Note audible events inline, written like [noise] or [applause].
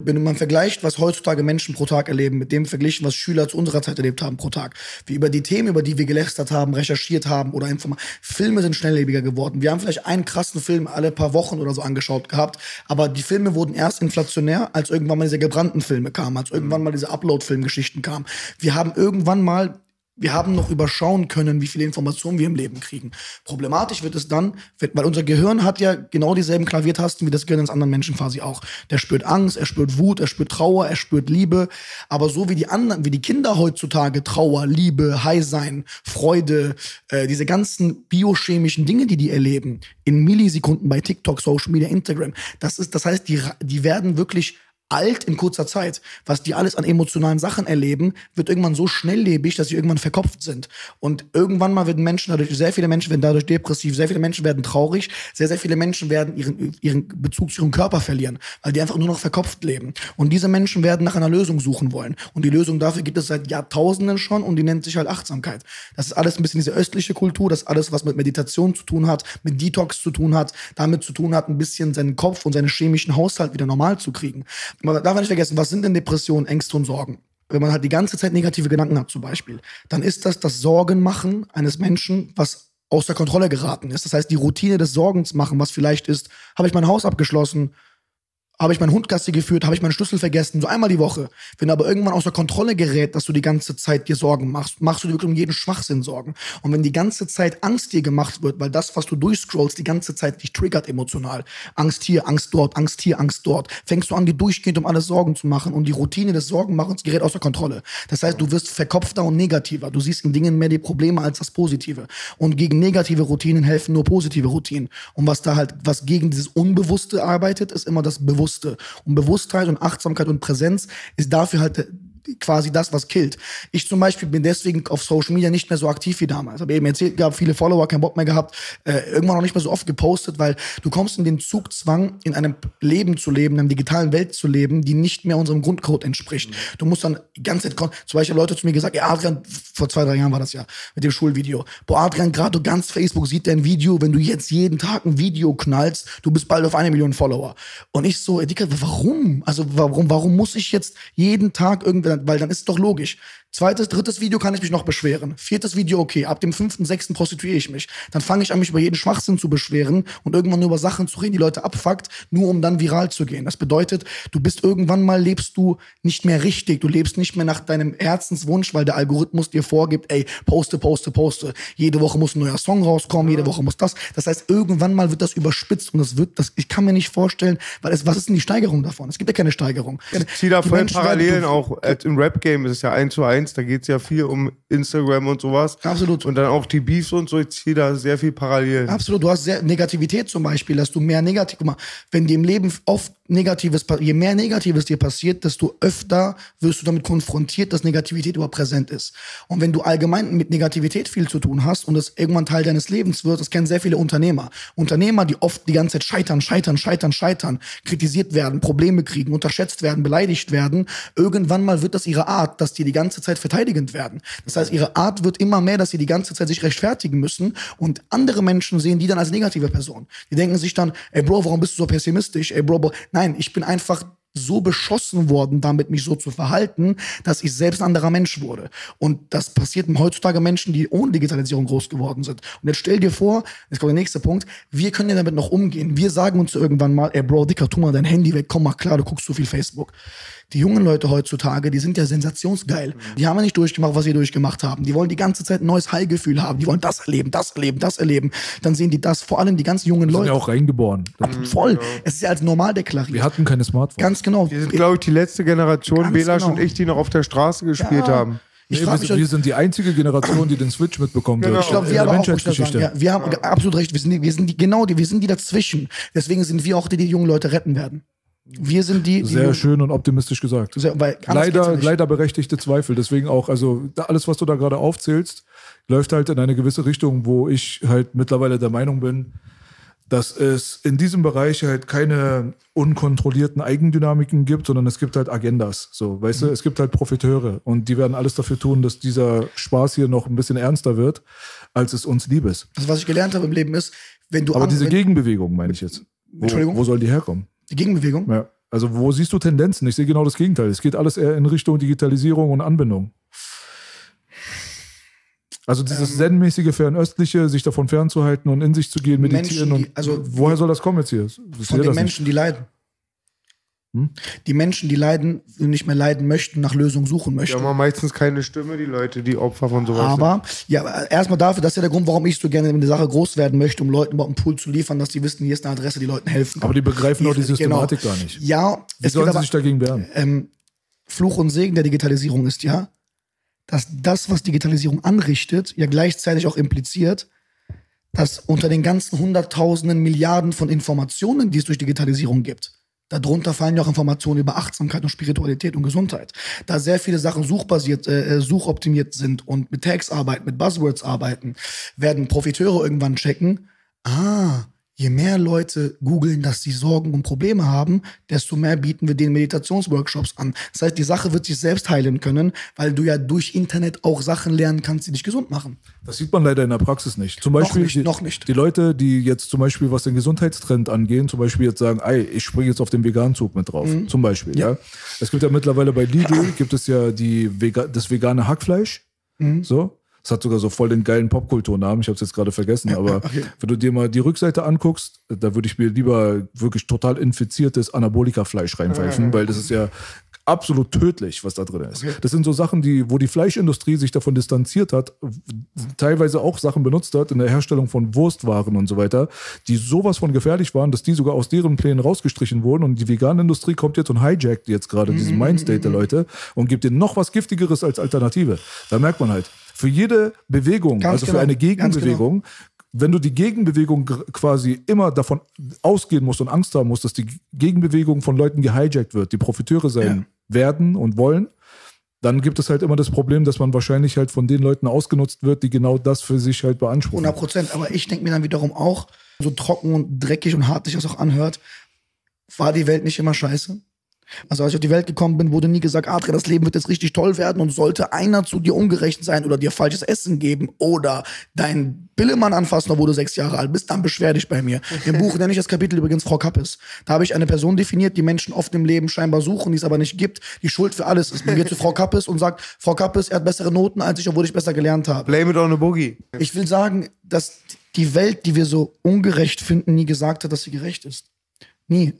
Wenn man vergleicht, was heutzutage Menschen pro Tag erleben, mit dem verglichen, was Schüler zu unserer Zeit erlebt haben pro Tag, wie über die Themen, über die wir gelästert haben, recherchiert haben oder einfach Filme sind schnelllebiger geworden. Wir haben vielleicht einen krassen Film alle paar Wochen oder so angeschaut gehabt, aber die Filme wurden erst inflationär, als irgendwann mal diese gebrannten Filme kamen, als irgendwann mal diese Upload-Filmgeschichten kamen. Wir haben irgendwann mal wir haben noch überschauen können, wie viele Informationen wir im Leben kriegen. Problematisch wird es dann, weil unser Gehirn hat ja genau dieselben Klaviertasten wie das Gehirn eines anderen Menschen quasi auch. Der spürt Angst, er spürt Wut, er spürt Trauer, er spürt Liebe. Aber so wie die anderen, wie die Kinder heutzutage Trauer, Liebe, High sein, Freude, äh, diese ganzen biochemischen Dinge, die die erleben, in Millisekunden bei TikTok, Social Media, Instagram, das ist, das heißt, die, die werden wirklich alt in kurzer Zeit. Was die alles an emotionalen Sachen erleben, wird irgendwann so schnelllebig, dass sie irgendwann verkopft sind. Und irgendwann mal werden Menschen dadurch, sehr viele Menschen werden dadurch depressiv, sehr viele Menschen werden traurig, sehr, sehr viele Menschen werden ihren, ihren Bezug zu ihrem Körper verlieren, weil die einfach nur noch verkopft leben. Und diese Menschen werden nach einer Lösung suchen wollen. Und die Lösung dafür gibt es seit Jahrtausenden schon und die nennt sich halt Achtsamkeit. Das ist alles ein bisschen diese östliche Kultur, das alles, was mit Meditation zu tun hat, mit Detox zu tun hat, damit zu tun hat, ein bisschen seinen Kopf und seinen chemischen Haushalt wieder normal zu kriegen. Man darf nicht vergessen, was sind denn Depressionen, Ängste und Sorgen? Wenn man halt die ganze Zeit negative Gedanken hat, zum Beispiel, dann ist das das Sorgenmachen eines Menschen, was außer Kontrolle geraten ist. Das heißt, die Routine des Sorgens machen, was vielleicht ist, habe ich mein Haus abgeschlossen, habe ich meinen Hund Gassi geführt, habe ich meinen Schlüssel vergessen, so einmal die Woche. Wenn aber irgendwann außer Kontrolle gerät, dass du die ganze Zeit dir Sorgen machst, machst du dir wirklich um jeden Schwachsinn Sorgen. Und wenn die ganze Zeit Angst dir gemacht wird, weil das, was du durchscrollst, die ganze Zeit dich triggert emotional, Angst hier, Angst dort, Angst hier, Angst dort, fängst du an, dir durchgehend um alles Sorgen zu machen und die Routine des Sorgenmachens gerät außer Kontrolle. Das heißt, du wirst verkopfter und negativer. Du siehst in Dingen mehr die Probleme als das Positive. Und gegen negative Routinen helfen nur positive Routinen. Und was da halt, was gegen dieses Unbewusste arbeitet, ist immer das Bewusste. Bewusste. Und Bewusstheit und Achtsamkeit und Präsenz ist dafür halt quasi das, was killt. Ich zum Beispiel bin deswegen auf Social Media nicht mehr so aktiv wie damals. Habe eben erzählt gehabt, viele Follower, keinen Bock mehr gehabt, äh, irgendwann auch nicht mehr so oft gepostet, weil du kommst in den Zugzwang, in einem Leben zu leben, in einer digitalen Welt zu leben, die nicht mehr unserem Grundcode entspricht. Du musst dann die ganze Zeit, zum Beispiel Leute zu mir gesagt, ja, Adrian, vor zwei, drei Jahren war das ja, mit dem Schulvideo. Boah, Adrian, gerade ganz Facebook sieht dein Video, wenn du jetzt jeden Tag ein Video knallst, du bist bald auf eine Million Follower. Und ich so, Dicker, warum? Also warum, warum muss ich jetzt jeden Tag irgendwie weil dann ist es doch logisch. Zweites, drittes Video kann ich mich noch beschweren. Viertes Video, okay. Ab dem fünften, sechsten prostituiere ich mich. Dann fange ich an, mich über jeden Schwachsinn zu beschweren und irgendwann nur über Sachen zu reden, die Leute abfuckt, nur um dann viral zu gehen. Das bedeutet, du bist irgendwann mal, lebst du nicht mehr richtig. Du lebst nicht mehr nach deinem Herzenswunsch, weil der Algorithmus dir vorgibt, ey, poste, poste, poste. Jede Woche muss ein neuer Song rauskommen, jede Woche muss das. Das heißt, irgendwann mal wird das überspitzt und das wird, das, ich kann mir nicht vorstellen, weil es, was ist denn die Steigerung davon? Es gibt ja keine Steigerung. Ich ziehe da voll Parallelen auch. Im Rap-Game ist es ja eins zu eins 1, da geht es ja viel um Instagram und sowas. Absolut. Und dann auch die Beefs und so, ich ziehe da sehr viel parallel. Absolut, du hast sehr Negativität zum Beispiel, dass du mehr negativ, guck mal, wenn dir im Leben oft Negatives, je mehr Negatives dir passiert, desto öfter wirst du damit konfrontiert, dass Negativität überhaupt präsent ist. Und wenn du allgemein mit Negativität viel zu tun hast und das irgendwann Teil deines Lebens wird, das kennen sehr viele Unternehmer. Unternehmer, die oft die ganze Zeit scheitern, scheitern, scheitern, scheitern, kritisiert werden, Probleme kriegen, unterschätzt werden, beleidigt werden, irgendwann mal wird das ihre Art, dass die die ganze Zeit verteidigend werden. Das heißt, ihre Art wird immer mehr, dass sie die ganze Zeit sich rechtfertigen müssen und andere Menschen sehen die dann als negative Person. Die denken sich dann, ey Bro, warum bist du so pessimistisch? Ey Bro, Bro. Nein, ich bin einfach so beschossen worden, damit mich so zu verhalten, dass ich selbst ein anderer Mensch wurde. Und das passiert heutzutage Menschen, die ohne Digitalisierung groß geworden sind. Und jetzt stell dir vor, jetzt kommt der nächste Punkt, wir können ja damit noch umgehen. Wir sagen uns irgendwann mal, ey Bro, Dicker, tu mal dein Handy weg, komm mal klar, du guckst so viel Facebook. Die jungen Leute heutzutage, die sind ja sensationsgeil. Die haben ja nicht durchgemacht, was sie durchgemacht haben. Die wollen die ganze Zeit ein neues Heilgefühl haben. Die wollen das erleben, das erleben, das erleben. Dann sehen die das, vor allem die ganz jungen Leute. Sind ja auch reingeboren. Voll. Ja. Es ist ja als normal deklariert. Wir hatten keine Smartphones. Ganz genau. Wir sind, glaube ich, die letzte Generation, Belasch genau. und ich, die noch auf der Straße gespielt ja. haben. Ich nee, wir, sind, wir sind die einzige Generation, die den Switch mitbekommen genau. wird. Ich glaube, wir haben auch, ja, wir haben ja. absolut recht. Wir sind, die, wir sind die, genau die, wir sind die dazwischen. Deswegen sind wir auch die, die die jungen Leute retten werden. Wir sind die. die Sehr schön und optimistisch gesagt. Sehr, leider, leider berechtigte Zweifel. Deswegen auch, also alles, was du da gerade aufzählst, läuft halt in eine gewisse Richtung, wo ich halt mittlerweile der Meinung bin, dass es in diesem Bereich halt keine unkontrollierten Eigendynamiken gibt, sondern es gibt halt Agendas. So, weißt mhm. du, es gibt halt Profiteure und die werden alles dafür tun, dass dieser Spaß hier noch ein bisschen ernster wird, als es uns lieb ist. Also was ich gelernt habe im Leben ist, wenn du. Aber diese Gegenbewegung meine ich jetzt. Wo, Entschuldigung? Wo soll die herkommen? Die Gegenbewegung? Ja. Also wo siehst du Tendenzen? Ich sehe genau das Gegenteil. Es geht alles eher in Richtung Digitalisierung und Anbindung. Also dieses ähm, zen-mäßige Fernöstliche, sich davon fernzuhalten und in sich zu gehen, meditieren. Menschen, die, also, woher soll das kommen jetzt hier? von den Menschen, nicht. die leiden. Hm? Die Menschen, die leiden, nicht mehr leiden möchten, nach Lösungen suchen möchten. Die haben meistens keine Stimme, die Leute, die Opfer von sowas Aber, sind. ja, erstmal dafür, das ist ja der Grund, warum ich so gerne in der Sache groß werden möchte, um Leuten überhaupt einen Pool zu liefern, dass die wissen, hier ist eine Adresse, die Leuten helfen. Aber die begreifen doch die genau. Systematik genau. gar nicht. Ja, Wie sollen sie sich dagegen wehren? Ähm, Fluch und Segen der Digitalisierung ist ja, dass das, was Digitalisierung anrichtet, ja gleichzeitig auch impliziert, dass unter den ganzen Hunderttausenden Milliarden von Informationen, die es durch Digitalisierung gibt, Darunter fallen ja auch Informationen über Achtsamkeit und Spiritualität und Gesundheit. Da sehr viele Sachen suchbasiert, äh, äh, suchoptimiert sind und mit Tags arbeiten, mit Buzzwords arbeiten, werden Profiteure irgendwann checken, ah, je mehr Leute googeln, dass sie Sorgen und Probleme haben, desto mehr bieten wir den Meditationsworkshops an. Das heißt, die Sache wird sich selbst heilen können, weil du ja durch Internet auch Sachen lernen kannst, die dich gesund machen. Das sieht man leider in der Praxis nicht. Zum Beispiel noch nicht, die, noch nicht. Die Leute, die jetzt zum Beispiel, was den Gesundheitstrend angehen, zum Beispiel jetzt sagen, ey, ich springe jetzt auf den Veganzug mit drauf. Mhm. Zum Beispiel, ja. ja. Es gibt ja mittlerweile bei Lidl, gibt es ja die, das vegane Hackfleisch. Mhm. So, es hat sogar so voll den geilen Popkulturnamen, ich habe es jetzt gerade vergessen, aber [laughs] okay. wenn du dir mal die Rückseite anguckst, da würde ich mir lieber wirklich total infiziertes Anabolika-Fleisch reinpfeifen, weil das ist ja absolut tödlich, was da drin ist. Okay. Das sind so Sachen, die, wo die Fleischindustrie sich davon distanziert hat, teilweise auch Sachen benutzt hat in der Herstellung von Wurstwaren und so weiter, die sowas von gefährlich waren, dass die sogar aus deren Plänen rausgestrichen wurden und die Veganindustrie kommt jetzt und hijackt jetzt gerade diesen mhm. Mindstate der Leute und gibt denen noch was Giftigeres als Alternative. Da merkt man halt, für jede Bewegung, Ganz also genau. für eine Gegenbewegung, genau. wenn du die Gegenbewegung quasi immer davon ausgehen musst und Angst haben musst, dass die Gegenbewegung von Leuten gehijackt wird, die Profiteure sein ja. werden und wollen, dann gibt es halt immer das Problem, dass man wahrscheinlich halt von den Leuten ausgenutzt wird, die genau das für sich halt beanspruchen. 100 Prozent. Aber ich denke mir dann wiederum auch, so trocken und dreckig und hart sich das auch anhört, war die Welt nicht immer scheiße? Also als ich auf die Welt gekommen bin, wurde nie gesagt, Adrian, das Leben wird jetzt richtig toll werden und sollte einer zu dir ungerecht sein oder dir falsches Essen geben oder deinen Billemann anfassen, obwohl du sechs Jahre alt bist, dann beschwer dich bei mir. Im Buch nenne ich das Kapitel übrigens Frau Kappes. Da habe ich eine Person definiert, die Menschen oft im Leben scheinbar suchen, die es aber nicht gibt, die Schuld für alles ist. Man geht zu Frau Kappes und sagt, Frau Kappes, er hat bessere Noten als ich, obwohl ich besser gelernt habe. Blame it on a boogie. Ich will sagen, dass die Welt, die wir so ungerecht finden, nie gesagt hat, dass sie gerecht ist. Nie.